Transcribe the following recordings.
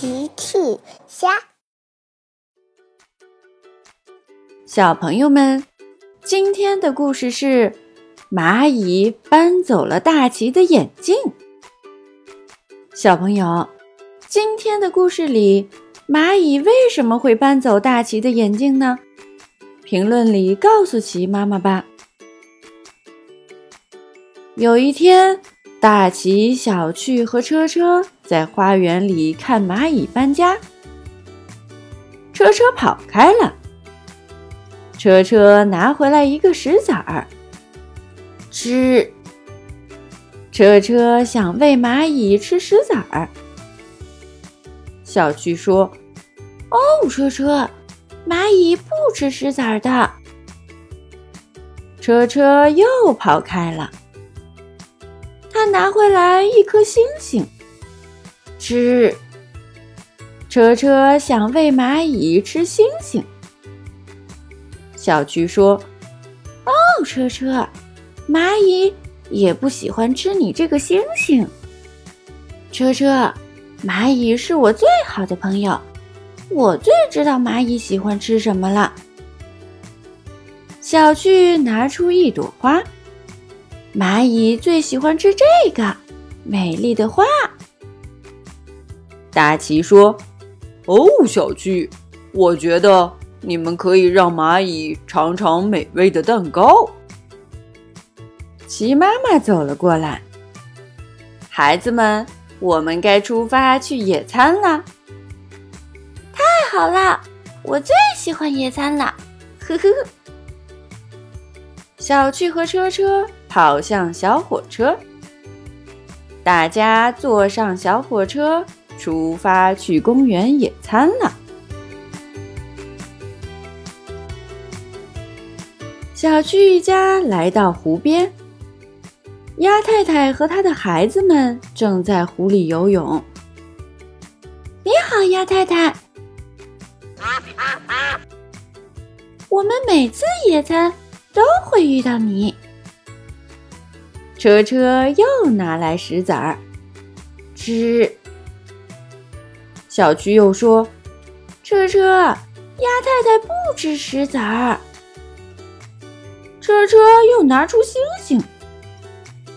奇趣虾，小朋友们，今天的故事是蚂蚁搬走了大奇的眼镜。小朋友，今天的故事里，蚂蚁为什么会搬走大奇的眼镜呢？评论里告诉奇妈妈吧。有一天，大奇、小趣和车车。在花园里看蚂蚁搬家，车车跑开了。车车拿回来一个石子儿，吃。车车想喂蚂蚁吃石子儿。小趣说：“哦，车车，蚂蚁不吃石子儿的。”车车又跑开了。他拿回来一颗星星。吃，车车想喂蚂蚁吃星星。小菊说：“哦，车车，蚂蚁也不喜欢吃你这个星星。车车，蚂蚁是我最好的朋友，我最知道蚂蚁喜欢吃什么了。”小趣拿出一朵花，蚂蚁最喜欢吃这个美丽的花。大奇说：“哦，小趣，我觉得你们可以让蚂蚁尝尝美味的蛋糕。”奇妈妈走了过来，孩子们，我们该出发去野餐了。太好了，我最喜欢野餐了，呵呵呵。小趣和车车跑向小火车，大家坐上小火车。出发去公园野餐了。小趣一家来到湖边，鸭太太和她的孩子们正在湖里游泳。你好，鸭太太。我们每次野餐都会遇到你。车车又拿来石子儿，吃。小菊又说：“车车，鸭太太不吃石子儿。”车车又拿出星星，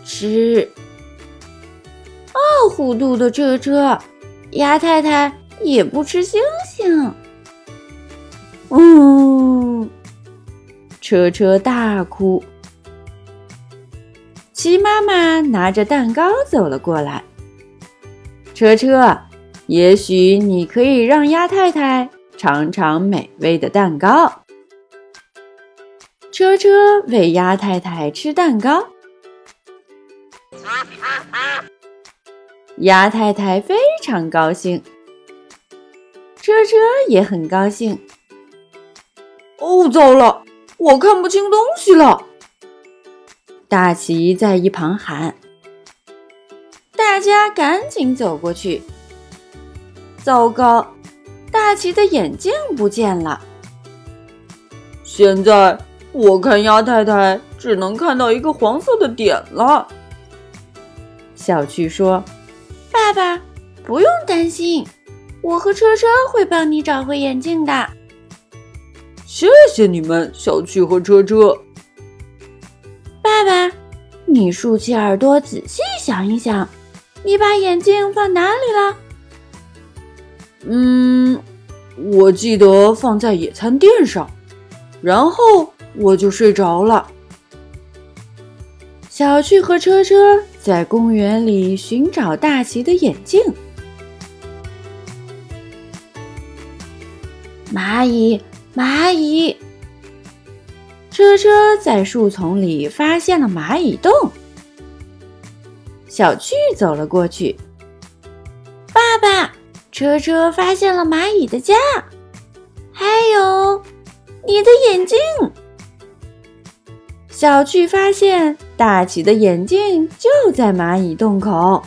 吃。哦，糊涂的车车，鸭太太也不吃星星。嗯，车车大哭。鸡妈妈拿着蛋糕走了过来，车车。也许你可以让鸭太太尝尝美味的蛋糕。车车喂鸭太太吃蛋糕，鸭太太非常高兴，车车也很高兴。哦，糟了，我看不清东西了！大奇在一旁喊，大家赶紧走过去。糟糕，大奇的眼镜不见了。现在我看鸭太太只能看到一个黄色的点了。小趣说：“爸爸，不用担心，我和车车会帮你找回眼镜的。”谢谢你们，小趣和车车。爸爸，你竖起耳朵仔细想一想，你把眼镜放哪里了？嗯，我记得放在野餐垫上，然后我就睡着了。小趣和车车在公园里寻找大奇的眼镜。蚂蚁，蚂蚁！车车在树丛里发现了蚂蚁洞。小趣走了过去，爸爸。车车发现了蚂蚁的家，还有你的眼镜。小趣发现大奇的眼镜就在蚂蚁洞口，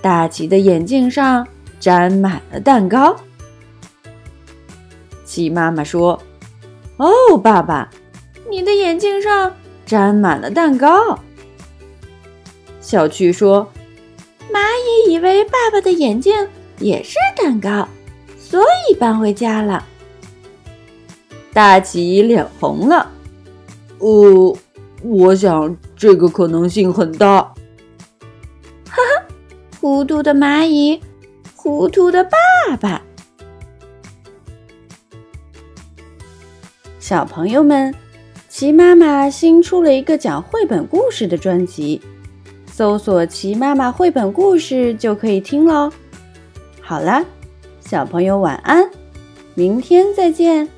大奇的眼镜上沾满了蛋糕。鸡妈妈说：“哦，爸爸，你的眼镜上沾满了蛋糕。”小趣说：“蚂蚁以为爸爸的眼镜。”也是蛋糕，所以搬回家了。大吉脸红了。呃，我想这个可能性很大。哈哈，糊涂的蚂蚁，糊涂的爸爸。小朋友们，齐妈妈新出了一个讲绘本故事的专辑，搜索“齐妈妈绘本故事”就可以听喽。好了，小朋友晚安，明天再见。